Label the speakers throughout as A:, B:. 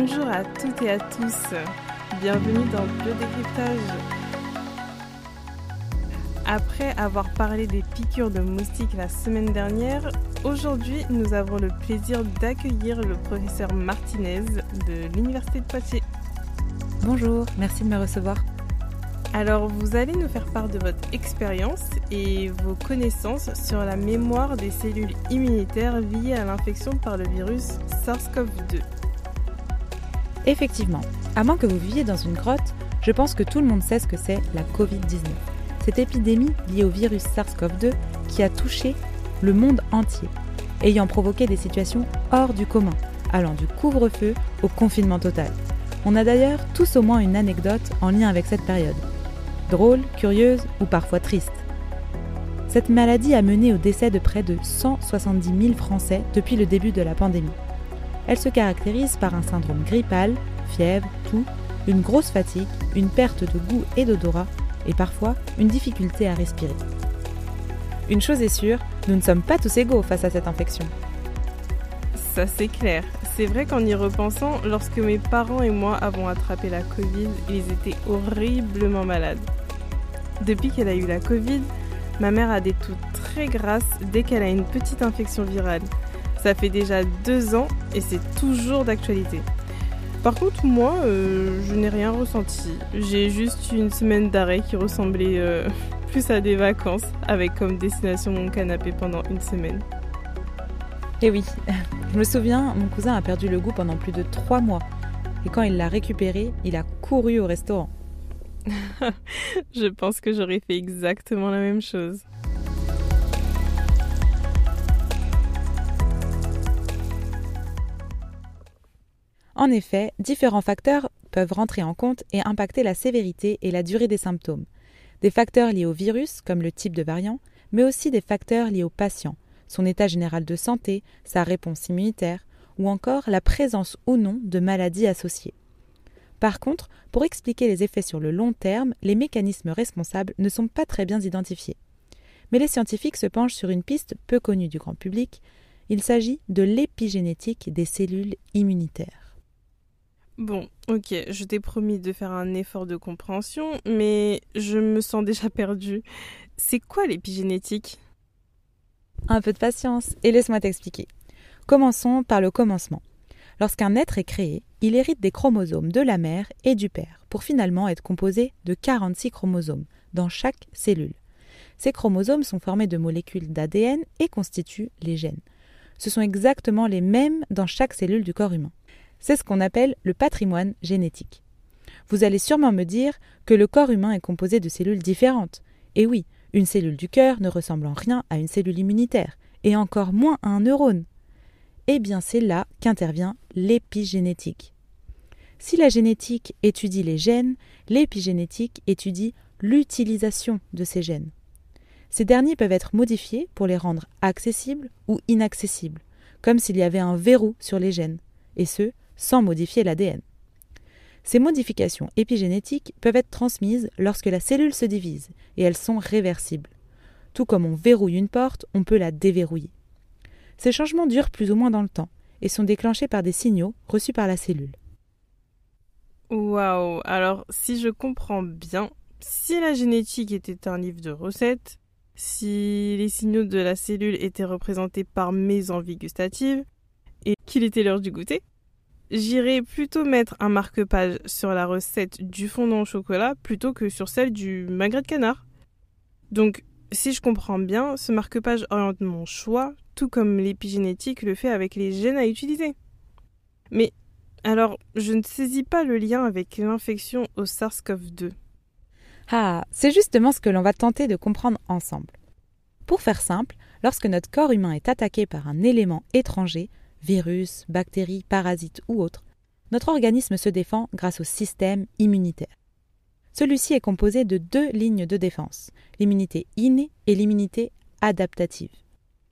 A: Bonjour à toutes et à tous. Bienvenue dans Biodécryptage. Après avoir parlé des piqûres de moustiques la semaine dernière, aujourd'hui nous avons le plaisir d'accueillir le professeur Martinez de l'Université de Poitiers.
B: Bonjour, merci de me recevoir.
A: Alors vous allez nous faire part de votre expérience et vos connaissances sur la mémoire des cellules immunitaires liées à l'infection par le virus SARS-CoV-2.
B: Effectivement, à moins que vous viviez dans une grotte, je pense que tout le monde sait ce que c'est la Covid-19. Cette épidémie liée au virus SARS-CoV-2 qui a touché le monde entier, ayant provoqué des situations hors du commun, allant du couvre-feu au confinement total. On a d'ailleurs tous au moins une anecdote en lien avec cette période drôle, curieuse ou parfois triste. Cette maladie a mené au décès de près de 170 000 Français depuis le début de la pandémie. Elle se caractérise par un syndrome grippal, fièvre, toux, une grosse fatigue, une perte de goût et d'odorat et parfois une difficulté à respirer. Une chose est sûre, nous ne sommes pas tous égaux face à cette infection.
A: Ça c'est clair. C'est vrai qu'en y repensant, lorsque mes parents et moi avons attrapé la Covid, ils étaient horriblement malades. Depuis qu'elle a eu la Covid, ma mère a des toux très grasses dès qu'elle a une petite infection virale. Ça fait déjà deux ans et c'est toujours d'actualité. Par contre, moi, euh, je n'ai rien ressenti. J'ai juste une semaine d'arrêt qui ressemblait euh, plus à des vacances, avec comme destination mon canapé pendant une semaine.
B: Eh oui, je me souviens, mon cousin a perdu le goût pendant plus de trois mois. Et quand il l'a récupéré, il a couru au restaurant.
A: je pense que j'aurais fait exactement la même chose.
B: En effet, différents facteurs peuvent rentrer en compte et impacter la sévérité et la durée des symptômes. Des facteurs liés au virus, comme le type de variant, mais aussi des facteurs liés au patient, son état général de santé, sa réponse immunitaire, ou encore la présence ou non de maladies associées. Par contre, pour expliquer les effets sur le long terme, les mécanismes responsables ne sont pas très bien identifiés. Mais les scientifiques se penchent sur une piste peu connue du grand public. Il s'agit de l'épigénétique des cellules immunitaires.
A: Bon, ok, je t'ai promis de faire un effort de compréhension, mais je me sens déjà perdue. C'est quoi l'épigénétique?
B: Un peu de patience et laisse-moi t'expliquer. Commençons par le commencement. Lorsqu'un être est créé, il hérite des chromosomes de la mère et du père, pour finalement être composé de 46 chromosomes dans chaque cellule. Ces chromosomes sont formés de molécules d'ADN et constituent les gènes. Ce sont exactement les mêmes dans chaque cellule du corps humain. C'est ce qu'on appelle le patrimoine génétique. Vous allez sûrement me dire que le corps humain est composé de cellules différentes. Et oui, une cellule du cœur ne ressemble en rien à une cellule immunitaire, et encore moins à un neurone. Eh bien, c'est là qu'intervient l'épigénétique. Si la génétique étudie les gènes, l'épigénétique étudie l'utilisation de ces gènes. Ces derniers peuvent être modifiés pour les rendre accessibles ou inaccessibles, comme s'il y avait un verrou sur les gènes, et ce, sans modifier l'ADN. Ces modifications épigénétiques peuvent être transmises lorsque la cellule se divise, et elles sont réversibles. Tout comme on verrouille une porte, on peut la déverrouiller. Ces changements durent plus ou moins dans le temps, et sont déclenchés par des signaux reçus par la cellule.
A: Waouh Alors, si je comprends bien, si la génétique était un livre de recettes, si les signaux de la cellule étaient représentés par mes envies gustatives, et qu'il était l'heure du goûter, j'irais plutôt mettre un marque-page sur la recette du fondant au chocolat plutôt que sur celle du magret de canard. Donc, si je comprends bien, ce marque-page oriente mon choix, tout comme l'épigénétique le fait avec les gènes à utiliser. Mais alors, je ne saisis pas le lien avec l'infection au SARS-CoV-2.
B: Ah, c'est justement ce que l'on va tenter de comprendre ensemble. Pour faire simple, lorsque notre corps humain est attaqué par un élément étranger, virus, bactéries, parasites ou autres, notre organisme se défend grâce au système immunitaire. Celui-ci est composé de deux lignes de défense, l'immunité innée et l'immunité adaptative.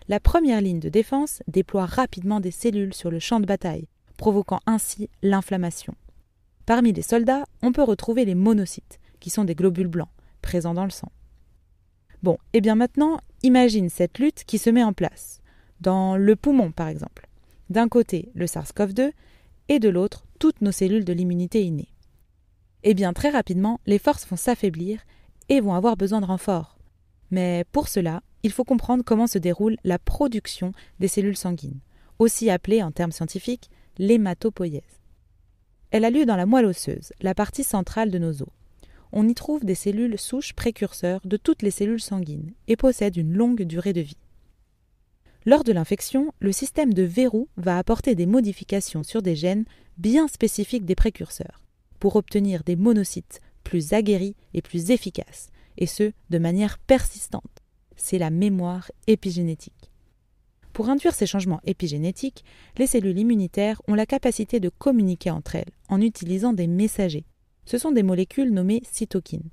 B: La première ligne de défense déploie rapidement des cellules sur le champ de bataille, provoquant ainsi l'inflammation. Parmi les soldats, on peut retrouver les monocytes, qui sont des globules blancs, présents dans le sang. Bon, et eh bien maintenant, imagine cette lutte qui se met en place, dans le poumon par exemple. D'un côté, le SARS-CoV-2 et de l'autre, toutes nos cellules de l'immunité innée. Eh bien, très rapidement, les forces vont s'affaiblir et vont avoir besoin de renforts. Mais pour cela, il faut comprendre comment se déroule la production des cellules sanguines, aussi appelée en termes scientifiques l'hématopoïèse. Elle a lieu dans la moelle osseuse, la partie centrale de nos os. On y trouve des cellules souches précurseurs de toutes les cellules sanguines et possède une longue durée de vie. Lors de l'infection, le système de verrou va apporter des modifications sur des gènes bien spécifiques des précurseurs, pour obtenir des monocytes plus aguerris et plus efficaces, et ce, de manière persistante. C'est la mémoire épigénétique. Pour induire ces changements épigénétiques, les cellules immunitaires ont la capacité de communiquer entre elles en utilisant des messagers. Ce sont des molécules nommées cytokines.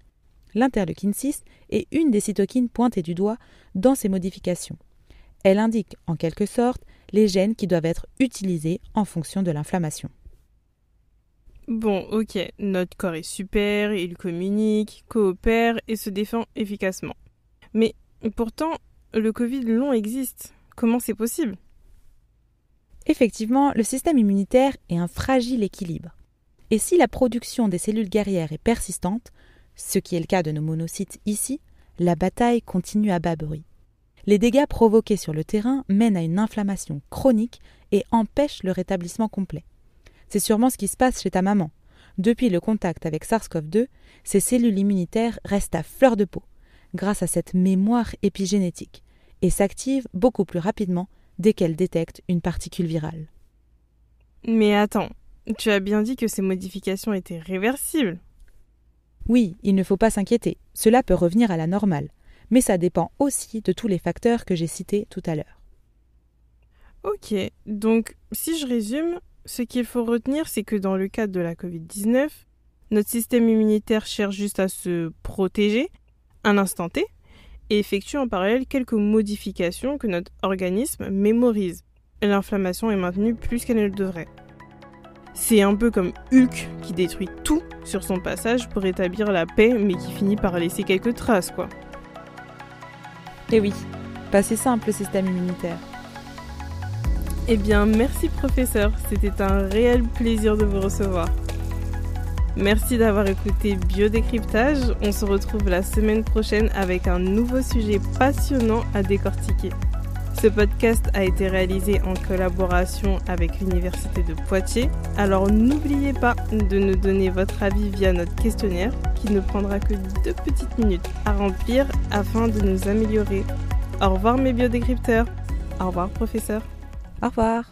B: L'interleukine 6 est une des cytokines pointées du doigt dans ces modifications. Elle indique en quelque sorte les gènes qui doivent être utilisés en fonction de l'inflammation.
A: Bon, ok, notre corps est super, il communique, coopère et se défend efficacement. Mais pourtant, le Covid long existe. Comment c'est possible?
B: Effectivement, le système immunitaire est un fragile équilibre. Et si la production des cellules guerrières est persistante, ce qui est le cas de nos monocytes ici, la bataille continue à bas bruit. Les dégâts provoqués sur le terrain mènent à une inflammation chronique et empêchent le rétablissement complet. C'est sûrement ce qui se passe chez ta maman. Depuis le contact avec SARS-CoV-2, ces cellules immunitaires restent à fleur de peau, grâce à cette mémoire épigénétique, et s'activent beaucoup plus rapidement dès qu'elles détectent une particule virale.
A: Mais attends, tu as bien dit que ces modifications étaient réversibles.
B: Oui, il ne faut pas s'inquiéter, cela peut revenir à la normale, mais ça dépend aussi de tous les facteurs que j'ai cités tout à l'heure.
A: Ok, donc si je résume, ce qu'il faut retenir, c'est que dans le cadre de la Covid-19, notre système immunitaire cherche juste à se protéger un instant T et effectue en parallèle quelques modifications que notre organisme mémorise. L'inflammation est maintenue plus qu'elle ne le devrait. C'est un peu comme Hulk qui détruit tout sur son passage pour établir la paix mais qui finit par laisser quelques traces quoi.
B: Eh oui, pas si simple le système immunitaire.
A: Eh bien, merci professeur, c'était un réel plaisir de vous recevoir. Merci d'avoir écouté Biodécryptage. On se retrouve la semaine prochaine avec un nouveau sujet passionnant à décortiquer. Ce podcast a été réalisé en collaboration avec l'Université de Poitiers. Alors n'oubliez pas de nous donner votre avis via notre questionnaire qui ne prendra que deux petites minutes à remplir afin de nous améliorer. Au revoir mes biodécrypteurs. Au revoir professeur.
B: Au revoir.